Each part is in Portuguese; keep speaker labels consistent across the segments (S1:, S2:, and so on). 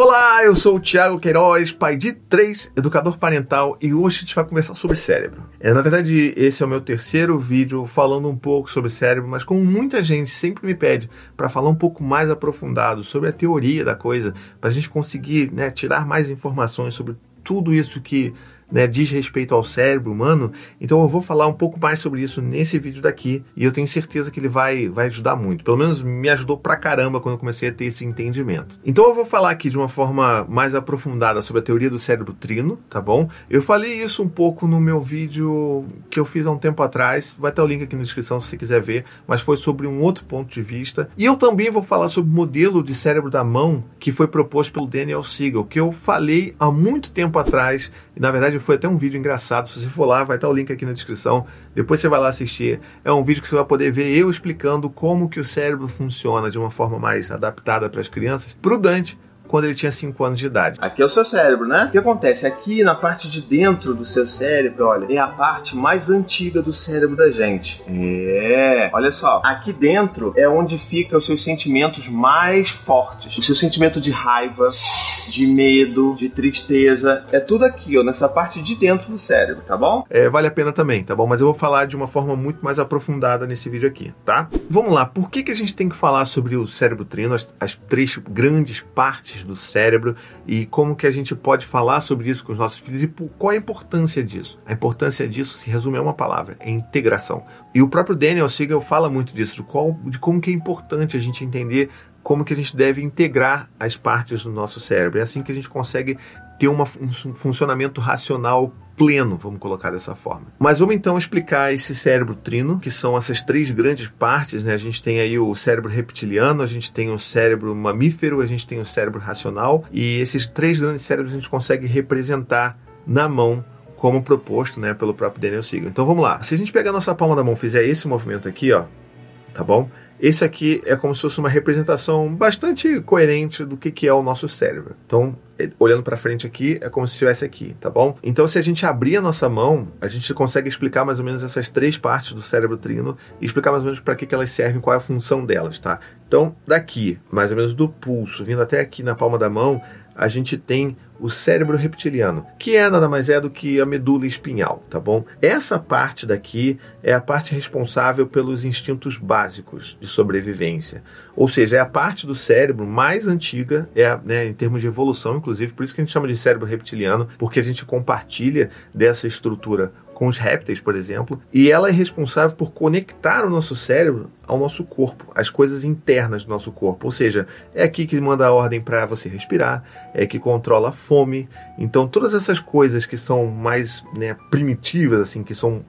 S1: Olá, eu sou o Thiago Queiroz, pai de três, educador parental, e hoje a gente vai conversar sobre cérebro. É, na verdade, esse é o meu terceiro vídeo falando um pouco sobre cérebro, mas como muita gente sempre me pede para falar um pouco mais aprofundado sobre a teoria da coisa, para a gente conseguir né, tirar mais informações sobre tudo isso que né, diz respeito ao cérebro humano. Então eu vou falar um pouco mais sobre isso nesse vídeo daqui e eu tenho certeza que ele vai, vai ajudar muito. Pelo menos me ajudou pra caramba quando eu comecei a ter esse entendimento. Então eu vou falar aqui de uma forma mais aprofundada sobre a teoria do cérebro trino, tá bom? Eu falei isso um pouco no meu vídeo que eu fiz há um tempo atrás, vai ter o link aqui na descrição se você quiser ver, mas foi sobre um outro ponto de vista. E eu também vou falar sobre o modelo de cérebro da mão que foi proposto pelo Daniel Siegel, que eu falei há muito tempo atrás, e na verdade foi até um vídeo engraçado. Se você for lá, vai estar o link aqui na descrição. Depois você vai lá assistir. É um vídeo que você vai poder ver eu explicando como que o cérebro funciona de uma forma mais adaptada para as crianças, o Dante quando ele tinha 5 anos de idade.
S2: Aqui é o seu cérebro, né? O que acontece? Aqui na parte de dentro do seu cérebro, olha, é a parte mais antiga do cérebro da gente. É. Olha só. Aqui dentro é onde ficam os seus sentimentos mais fortes. O seu sentimento de raiva, de medo, de tristeza. É tudo aqui, ó, nessa parte de dentro do cérebro, tá bom?
S1: É, vale a pena também, tá bom? Mas eu vou falar de uma forma muito mais aprofundada nesse vídeo aqui, tá? Vamos lá, por que, que a gente tem que falar sobre o cérebro trino, as, as três grandes partes do cérebro e como que a gente pode falar sobre isso com os nossos filhos e qual a importância disso? A importância disso se resume a uma palavra, é integração. E o próprio Daniel Siegel fala muito disso, de, qual, de como que é importante a gente entender como que a gente deve integrar as partes do nosso cérebro. É assim que a gente consegue ter uma, um funcionamento racional pleno, vamos colocar dessa forma. Mas vamos então explicar esse cérebro trino, que são essas três grandes partes, né? A gente tem aí o cérebro reptiliano, a gente tem o cérebro mamífero, a gente tem o cérebro racional, e esses três grandes cérebros a gente consegue representar na mão como proposto, né, pelo próprio Daniel Siegel. Então vamos lá. Se a gente pegar a nossa palma da mão, fizer esse movimento aqui, ó, tá bom? Esse aqui é como se fosse uma representação bastante coerente do que, que é o nosso cérebro. Então, olhando para frente aqui, é como se estivesse aqui, tá bom? Então, se a gente abrir a nossa mão, a gente consegue explicar mais ou menos essas três partes do cérebro trino e explicar mais ou menos para que, que elas servem, qual é a função delas, tá? Então, daqui, mais ou menos do pulso, vindo até aqui na palma da mão, a gente tem o cérebro reptiliano, que é nada mais é do que a medula espinhal, tá bom? Essa parte daqui é a parte responsável pelos instintos básicos de sobrevivência. Ou seja, é a parte do cérebro mais antiga, é né, em termos de evolução, inclusive, por isso que a gente chama de cérebro reptiliano, porque a gente compartilha dessa estrutura com os répteis, por exemplo, e ela é responsável por conectar o nosso cérebro ao nosso corpo, às coisas internas do nosso corpo. Ou seja, é aqui que manda a ordem para você respirar, é que controla a fome. Então, todas essas coisas que são mais né, primitivas, assim, que são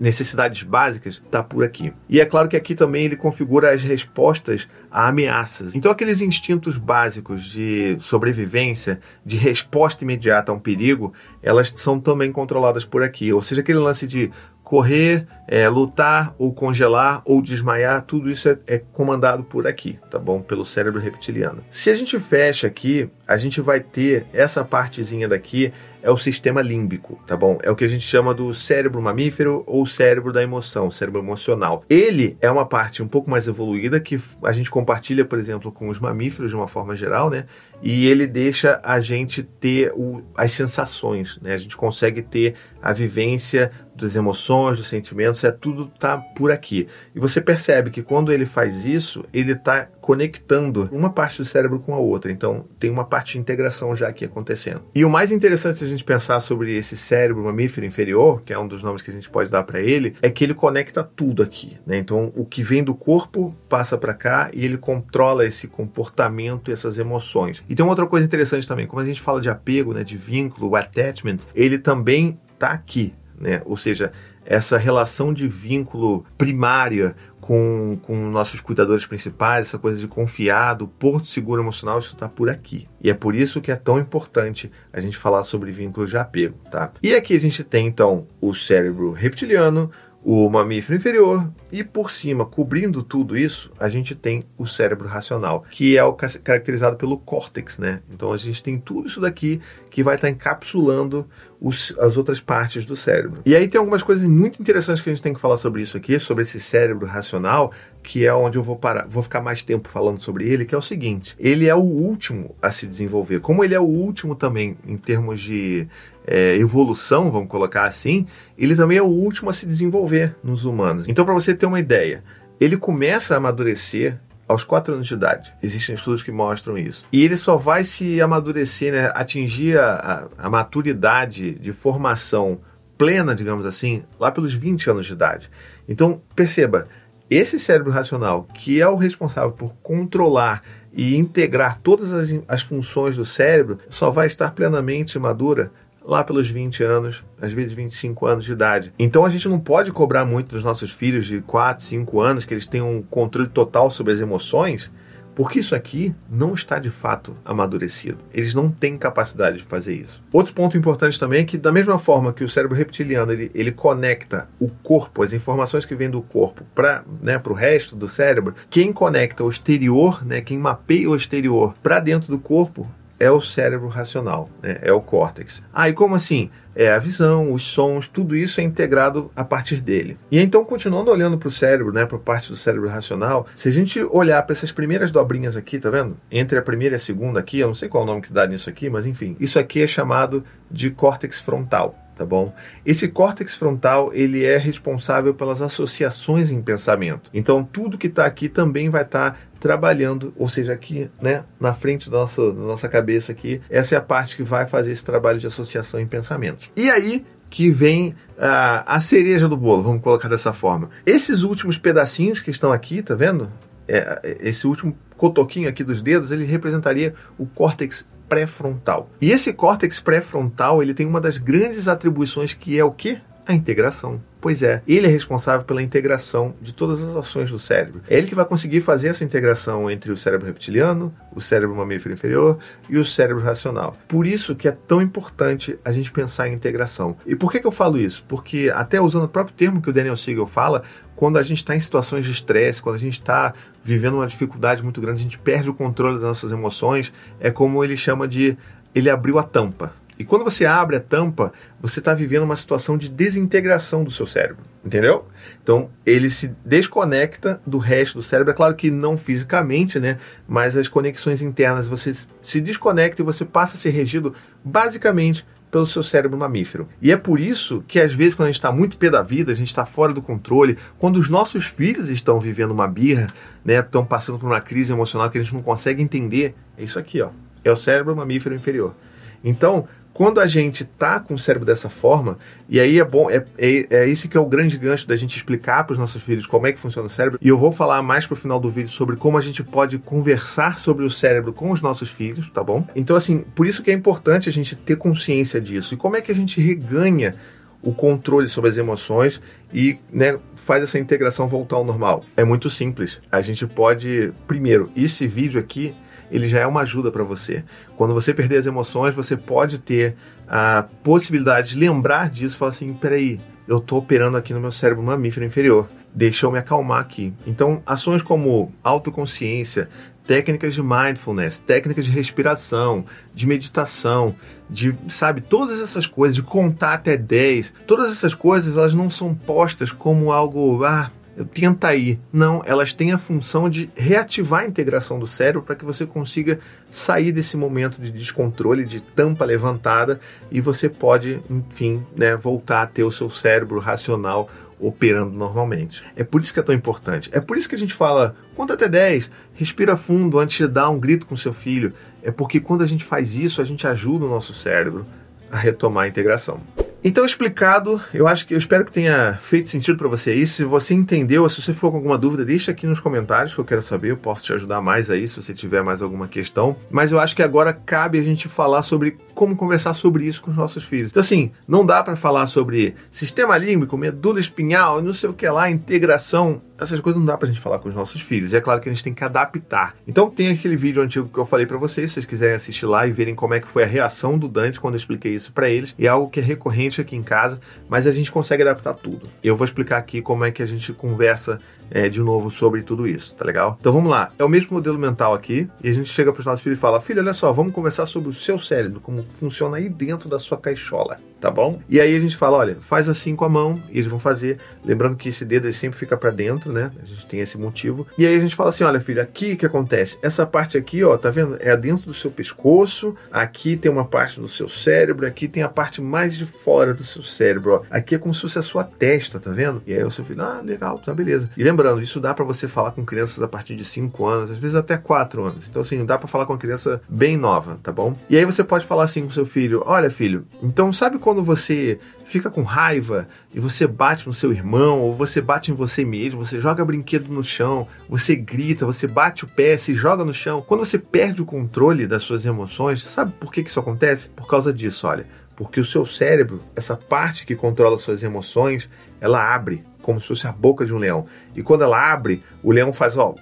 S1: necessidades básicas, está por aqui. E é claro que aqui também ele configura as respostas a ameaças. Então, aqueles instintos básicos de sobrevivência, de resposta imediata a um perigo, elas são também controladas por aqui. Ou seja, aquele lance de correr, é, lutar ou congelar ou desmaiar, tudo isso é, é, comandado por aqui, tá bom? Pelo cérebro reptiliano. Se a gente fecha aqui, a gente vai ter essa partezinha daqui é o sistema límbico, tá bom? É o que a gente chama do cérebro mamífero ou cérebro da emoção, cérebro emocional. Ele é uma parte um pouco mais evoluída que a gente compartilha, por exemplo, com os mamíferos de uma forma geral, né? E ele deixa a gente ter o, as sensações, né? A gente consegue ter a vivência das emoções, dos sentimentos, é tudo tá por aqui. E você percebe que quando ele faz isso, ele está conectando uma parte do cérebro com a outra. Então tem uma parte de integração já aqui acontecendo. E o mais interessante a gente pensar sobre esse cérebro mamífero inferior, que é um dos nomes que a gente pode dar para ele, é que ele conecta tudo aqui. Né? Então o que vem do corpo passa para cá e ele controla esse comportamento, essas emoções. E tem uma outra coisa interessante também, como a gente fala de apego, né, de vínculo, o attachment, ele também está aqui né? Ou seja, essa relação de vínculo primária com, com nossos cuidadores principais, essa coisa de confiado, porto seguro emocional, isso está por aqui. E é por isso que é tão importante a gente falar sobre vínculos de apego, tá? E aqui a gente tem então o cérebro reptiliano, o mamífero inferior e por cima, cobrindo tudo isso, a gente tem o cérebro racional, que é o caracterizado pelo córtex, né? Então a gente tem tudo isso daqui que vai estar encapsulando os, as outras partes do cérebro. E aí tem algumas coisas muito interessantes que a gente tem que falar sobre isso aqui, sobre esse cérebro racional, que é onde eu vou parar, vou ficar mais tempo falando sobre ele, que é o seguinte: ele é o último a se desenvolver. Como ele é o último também em termos de é, evolução, vamos colocar assim, ele também é o último a se desenvolver nos humanos. Então, para você ter uma ideia, ele começa a amadurecer aos 4 anos de idade. Existem estudos que mostram isso. E ele só vai se amadurecer, né, atingir a, a, maturidade de formação plena, digamos assim, lá pelos 20 anos de idade. Então, perceba, esse cérebro racional, que é o responsável por controlar e integrar todas as, as funções do cérebro, só vai estar plenamente madura lá pelos 20 anos, às vezes 25 anos de idade. Então a gente não pode cobrar muito dos nossos filhos de 4, 5 anos que eles tenham um controle total sobre as emoções, porque isso aqui não está de fato amadurecido. Eles não têm capacidade de fazer isso. Outro ponto importante também é que, da mesma forma que o cérebro reptiliano ele, ele conecta o corpo, as informações que vêm do corpo, para né, o resto do cérebro, quem conecta o exterior, né, quem mapeia o exterior para dentro do corpo é o cérebro racional, né? é o córtex. Ah, e como assim? É a visão, os sons, tudo isso é integrado a partir dele. E então, continuando olhando para o cérebro, né, para a parte do cérebro racional, se a gente olhar para essas primeiras dobrinhas aqui, tá vendo? Entre a primeira e a segunda aqui, eu não sei qual é o nome que dá nisso aqui, mas enfim, isso aqui é chamado de córtex frontal tá bom? Esse córtex frontal, ele é responsável pelas associações em pensamento. Então, tudo que está aqui também vai estar tá trabalhando, ou seja, aqui, né, na frente da nossa, da nossa cabeça aqui, essa é a parte que vai fazer esse trabalho de associação em pensamentos. E aí que vem a, a cereja do bolo, vamos colocar dessa forma. Esses últimos pedacinhos que estão aqui, tá vendo? É, esse último cotoquinho aqui dos dedos, ele representaria o córtex pré-frontal. E esse córtex pré-frontal, ele tem uma das grandes atribuições que é o quê? A integração. Pois é, ele é responsável pela integração de todas as ações do cérebro. É ele que vai conseguir fazer essa integração entre o cérebro reptiliano, o cérebro mamífero inferior e o cérebro racional. Por isso que é tão importante a gente pensar em integração. E por que, que eu falo isso? Porque até usando o próprio termo que o Daniel Siegel fala, quando a gente está em situações de estresse, quando a gente está vivendo uma dificuldade muito grande, a gente perde o controle das nossas emoções, é como ele chama de ele abriu a tampa. E quando você abre a tampa, você está vivendo uma situação de desintegração do seu cérebro, entendeu? Então ele se desconecta do resto do cérebro, é claro que não fisicamente, né? Mas as conexões internas você se desconecta e você passa a ser regido basicamente pelo seu cérebro mamífero. E é por isso que às vezes quando a gente está muito pé da vida, a gente está fora do controle, quando os nossos filhos estão vivendo uma birra, né, estão passando por uma crise emocional que a gente não consegue entender, é isso aqui, ó. É o cérebro mamífero inferior. Então, quando a gente tá com o cérebro dessa forma, e aí é bom, é, é, é esse que é o grande gancho da gente explicar para os nossos filhos como é que funciona o cérebro, e eu vou falar mais pro final do vídeo sobre como a gente pode conversar sobre o cérebro com os nossos filhos, tá bom? Então, assim, por isso que é importante a gente ter consciência disso. E como é que a gente reganha o controle sobre as emoções e né, faz essa integração voltar ao normal? É muito simples. A gente pode, primeiro, esse vídeo aqui ele já é uma ajuda para você. Quando você perder as emoções, você pode ter a possibilidade de lembrar disso e falar assim: peraí, eu estou operando aqui no meu cérebro mamífero inferior. Deixa eu me acalmar aqui. Então, ações como autoconsciência, técnicas de mindfulness, técnicas de respiração, de meditação, de, sabe, todas essas coisas, de contar até 10, todas essas coisas, elas não são postas como algo, ah, tenta aí. Não, elas têm a função de reativar a integração do cérebro para que você consiga sair desse momento de descontrole, de tampa levantada e você pode, enfim, né, voltar a ter o seu cérebro racional operando normalmente. É por isso que é tão importante. É por isso que a gente fala, conta até 10, respira fundo antes de dar um grito com seu filho. É porque quando a gente faz isso, a gente ajuda o nosso cérebro a retomar a integração. Então, explicado, eu acho que eu espero que tenha feito sentido para você aí. Se você entendeu, se você ficou com alguma dúvida, deixa aqui nos comentários que eu quero saber. Eu posso te ajudar mais aí se você tiver mais alguma questão. Mas eu acho que agora cabe a gente falar sobre como conversar sobre isso com os nossos filhos. Então, assim, não dá para falar sobre sistema límbico, medula espinhal, não sei o que lá, integração essas coisas não dá pra gente falar com os nossos filhos. E é claro que a gente tem que adaptar. Então tem aquele vídeo antigo que eu falei para vocês, se vocês quiserem assistir lá e verem como é que foi a reação do Dante quando eu expliquei isso para eles. E é algo que é recorrente aqui em casa, mas a gente consegue adaptar tudo. Eu vou explicar aqui como é que a gente conversa é, de novo sobre tudo isso, tá legal? Então vamos lá. É o mesmo modelo mental aqui e a gente chega para os nossos filhos e fala: "Filho, olha só, vamos conversar sobre o seu cérebro, como funciona aí dentro da sua caixola, tá bom?" E aí a gente fala: "Olha, faz assim com a mão" e eles vão fazer, lembrando que esse dedo sempre fica para dentro, né? A gente tem esse motivo. E aí a gente fala assim: "Olha, filho, aqui que acontece? Essa parte aqui, ó, tá vendo? É dentro do seu pescoço, aqui tem uma parte do seu cérebro, aqui tem a parte mais de fora do seu cérebro, ó. Aqui é como se fosse a sua testa, tá vendo? E aí o seu filho: "Ah, legal, tá beleza". E lembrando, isso dá para você falar com crianças a partir de 5 anos, às vezes até 4 anos. Então, assim, dá para falar com uma criança bem nova, tá bom? E aí você pode falar assim com seu filho: Olha, filho, então sabe quando você fica com raiva e você bate no seu irmão, ou você bate em você mesmo, você joga brinquedo no chão, você grita, você bate o pé, se joga no chão. Quando você perde o controle das suas emoções, sabe por que isso acontece? Por causa disso, olha. Porque o seu cérebro, essa parte que controla suas emoções, ela abre como se fosse a boca de um leão. E quando ela abre, o leão faz ó,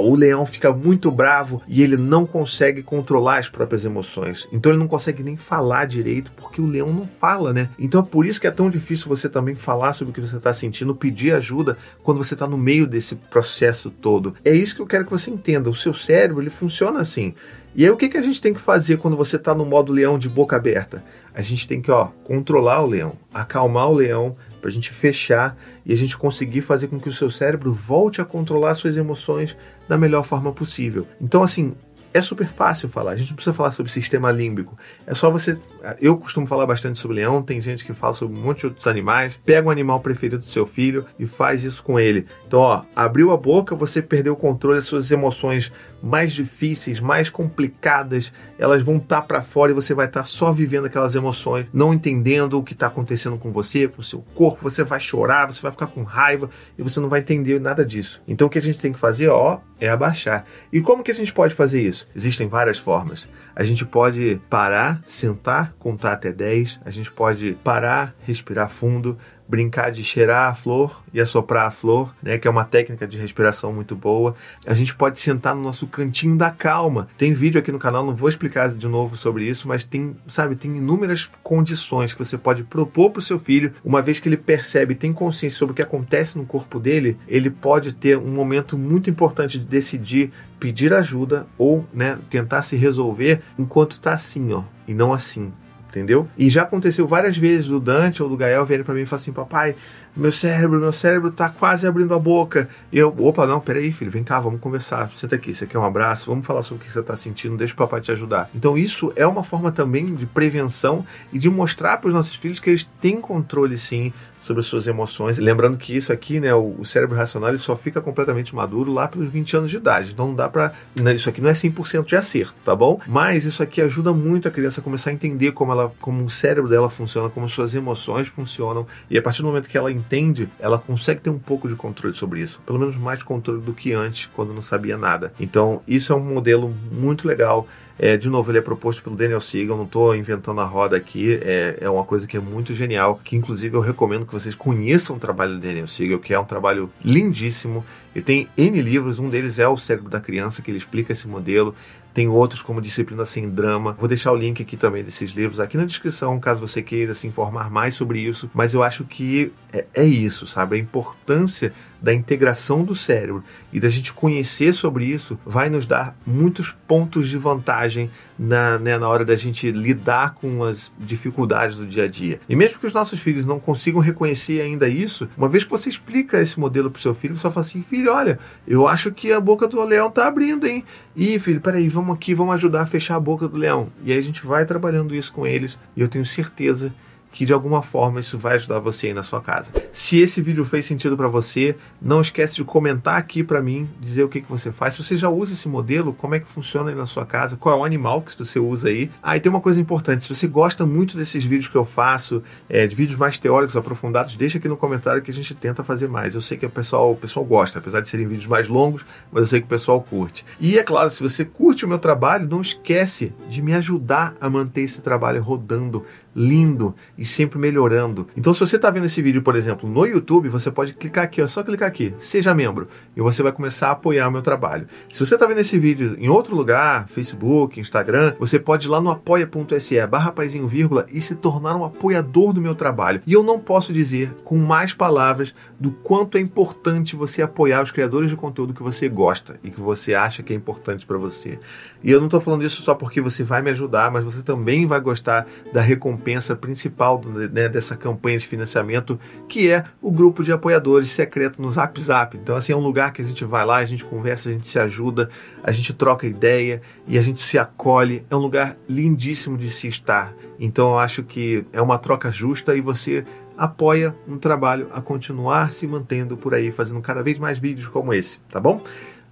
S1: o leão fica muito bravo e ele não consegue controlar as próprias emoções. Então ele não consegue nem falar direito porque o leão não fala, né? Então é por isso que é tão difícil você também falar sobre o que você está sentindo, pedir ajuda quando você está no meio desse processo todo. É isso que eu quero que você entenda. O seu cérebro ele funciona assim. E aí o que, que a gente tem que fazer quando você está no modo leão de boca aberta? A gente tem que ó, controlar o leão, acalmar o leão, para a gente fechar e a gente conseguir fazer com que o seu cérebro volte a controlar suas emoções da melhor forma possível. Então, assim, é super fácil falar. A gente não precisa falar sobre sistema límbico. É só você. Eu costumo falar bastante sobre leão, tem gente que fala sobre um monte de outros animais. Pega o animal preferido do seu filho e faz isso com ele. Então, ó, abriu a boca, você perdeu o controle das suas emoções mais difíceis, mais complicadas, elas vão estar tá para fora e você vai estar tá só vivendo aquelas emoções, não entendendo o que está acontecendo com você, com o seu corpo. Você vai chorar, você vai ficar com raiva e você não vai entender nada disso. Então, o que a gente tem que fazer, ó, é abaixar. E como que a gente pode fazer isso? Existem várias formas. A gente pode parar, sentar, contar até 10, a gente pode parar, respirar fundo, brincar de cheirar a flor e assoprar a flor, né, que é uma técnica de respiração muito boa. A gente pode sentar no nosso cantinho da calma. Tem vídeo aqui no canal, não vou explicar de novo sobre isso, mas tem, sabe, tem inúmeras condições que você pode propor para o seu filho, uma vez que ele percebe, tem consciência sobre o que acontece no corpo dele, ele pode ter um momento muito importante de decidir pedir ajuda ou, né, tentar se resolver enquanto está assim, ó, e não assim entendeu? E já aconteceu várias vezes do Dante ou do Gael virem para mim e falar assim, papai, meu cérebro, meu cérebro tá quase abrindo a boca. E eu, opa, não, peraí, filho, vem cá, vamos conversar. Senta aqui, você quer um abraço? Vamos falar sobre o que você tá sentindo, deixa o papai te ajudar. Então isso é uma forma também de prevenção e de mostrar para os nossos filhos que eles têm controle sim sobre as suas emoções. Lembrando que isso aqui, né, o, o cérebro racional, ele só fica completamente maduro lá pelos 20 anos de idade. Então não dá para, né, isso aqui não é 100% de acerto, tá bom? Mas isso aqui ajuda muito a criança a começar a entender como ela, como o cérebro dela funciona, como suas emoções funcionam, e a partir do momento que ela entende, ela consegue ter um pouco de controle sobre isso, pelo menos mais controle do que antes, quando não sabia nada. Então, isso é um modelo muito legal é, de novo, ele é proposto pelo Daniel Siegel, não estou inventando a roda aqui, é, é uma coisa que é muito genial, que inclusive eu recomendo que vocês conheçam o trabalho do Daniel Siegel, que é um trabalho lindíssimo. Ele tem N livros, um deles é O Cérebro da Criança, que ele explica esse modelo. Tem outros como Disciplina Sem Drama. Vou deixar o link aqui também desses livros aqui na descrição, caso você queira se informar mais sobre isso. Mas eu acho que é, é isso, sabe? A importância da integração do cérebro e da gente conhecer sobre isso vai nos dar muitos pontos de vantagem na, né, na hora da gente lidar com as dificuldades do dia a dia. E mesmo que os nossos filhos não consigam reconhecer ainda isso, uma vez que você explica esse modelo para o seu filho, você fala assim: filho, olha, eu acho que a boca do leão tá abrindo, hein? Ih, filho, peraí, vamos aqui, vamos ajudar a fechar a boca do leão. E aí a gente vai trabalhando isso com eles e eu tenho certeza que de alguma forma isso vai ajudar você aí na sua casa. Se esse vídeo fez sentido para você, não esquece de comentar aqui para mim, dizer o que, que você faz. Se você já usa esse modelo, como é que funciona aí na sua casa, qual é o animal que você usa aí. Ah, e tem uma coisa importante, se você gosta muito desses vídeos que eu faço, é, de vídeos mais teóricos, aprofundados, deixa aqui no comentário que a gente tenta fazer mais. Eu sei que o pessoal, o pessoal gosta, apesar de serem vídeos mais longos, mas eu sei que o pessoal curte. E é claro, se você curte o meu trabalho, não esquece de me ajudar a manter esse trabalho rodando lindo e sempre melhorando. Então, se você está vendo esse vídeo, por exemplo, no YouTube, você pode clicar aqui, ó, só clicar aqui, seja membro, e você vai começar a apoiar o meu trabalho. Se você está vendo esse vídeo em outro lugar, Facebook, Instagram, você pode ir lá no apoia.se barra vírgula e se tornar um apoiador do meu trabalho. E eu não posso dizer com mais palavras do quanto é importante você apoiar os criadores de conteúdo que você gosta e que você acha que é importante para você. E eu não estou falando isso só porque você vai me ajudar, mas você também vai gostar da recompensa principal né, dessa campanha de financiamento, que é o grupo de apoiadores secreto no Zap Zap. Então, assim, é um lugar que a gente vai lá, a gente conversa, a gente se ajuda, a gente troca ideia e a gente se acolhe. É um lugar lindíssimo de se estar. Então, eu acho que é uma troca justa e você apoia um trabalho a continuar se mantendo por aí, fazendo cada vez mais vídeos como esse, tá bom?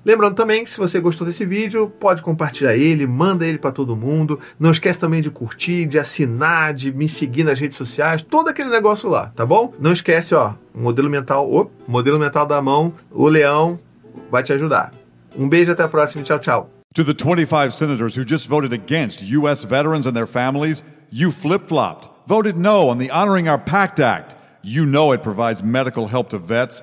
S1: Lembrando também que se você gostou desse vídeo, pode compartilhar ele, manda ele para todo mundo. Não esquece também de curtir, de assinar, de me seguir nas redes sociais, todo aquele negócio lá, tá bom? Não esquece, ó, o modelo mental, o modelo mental da mão, o leão vai te ajudar. Um beijo até a próxima, tchau, tchau.
S3: To the 25 senators who just voted against US veterans and their families, you flip-flopped. Voted no on the Honoring Our Pact Act. You know it provides medical help to vets